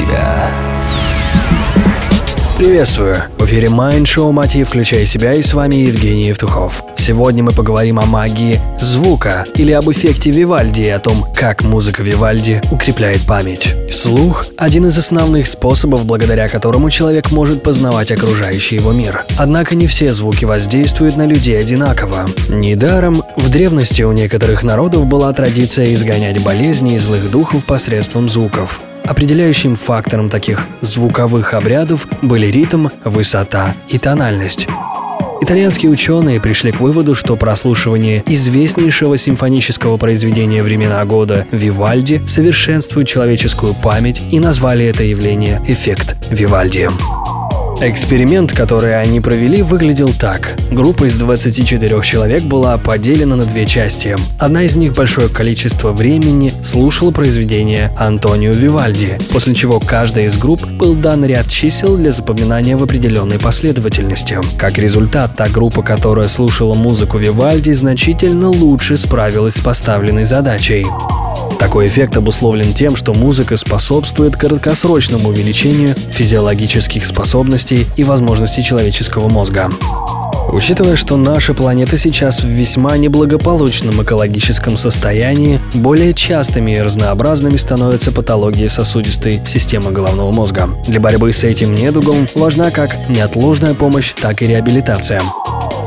себя. Приветствую! В эфире Mind Show Мотив «Включай себя» и с вами Евгений Евтухов. Сегодня мы поговорим о магии звука или об эффекте Вивальди и о том, как музыка Вивальди укрепляет память. Слух – один из основных способов, благодаря которому человек может познавать окружающий его мир. Однако не все звуки воздействуют на людей одинаково. Недаром в древности у некоторых народов была традиция изгонять болезни и злых духов посредством звуков. Определяющим фактором таких звуковых обрядов были ритм, высота и тональность. Итальянские ученые пришли к выводу, что прослушивание известнейшего симфонического произведения времена года Вивальди совершенствует человеческую память и назвали это явление «эффект Вивальди». Эксперимент, который они провели, выглядел так. Группа из 24 человек была поделена на две части. Одна из них большое количество времени слушала произведение Антонио Вивальди, после чего каждой из групп был дан ряд чисел для запоминания в определенной последовательности. Как результат, та группа, которая слушала музыку Вивальди, значительно лучше справилась с поставленной задачей. Такой эффект обусловлен тем, что музыка способствует краткосрочному увеличению физиологических способностей и возможностей человеческого мозга. Учитывая, что наша планета сейчас в весьма неблагополучном экологическом состоянии, более частыми и разнообразными становятся патологии сосудистой системы головного мозга. Для борьбы с этим недугом важна как неотложная помощь, так и реабилитация.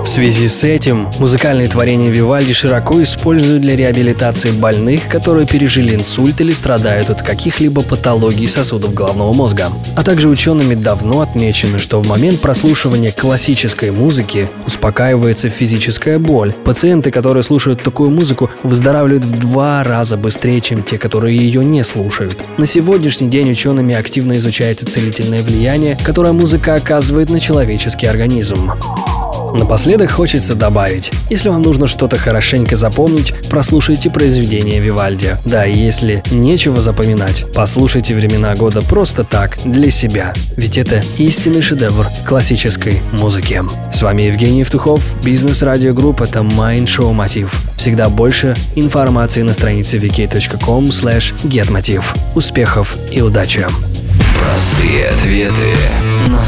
В связи с этим музыкальные творения Вивальди широко используют для реабилитации больных, которые пережили инсульт или страдают от каких-либо патологий сосудов головного мозга. А также учеными давно отмечено, что в момент прослушивания классической музыки успокаивается физическая боль. Пациенты, которые слушают такую музыку, выздоравливают в два раза быстрее, чем те, которые ее не слушают. На сегодняшний день учеными активно изучается целительное влияние, которое музыка оказывает на человеческий организм. Напоследок хочется добавить, если вам нужно что-то хорошенько запомнить, прослушайте произведение Вивальди. Да, и если нечего запоминать, послушайте «Времена года» просто так, для себя. Ведь это истинный шедевр классической музыки. С вами Евгений Евтухов, бизнес-радиогрупп, это Mind Show Мотив. Всегда больше информации на странице vk.com slash getmotiv. Успехов и удачи! Простые ответы на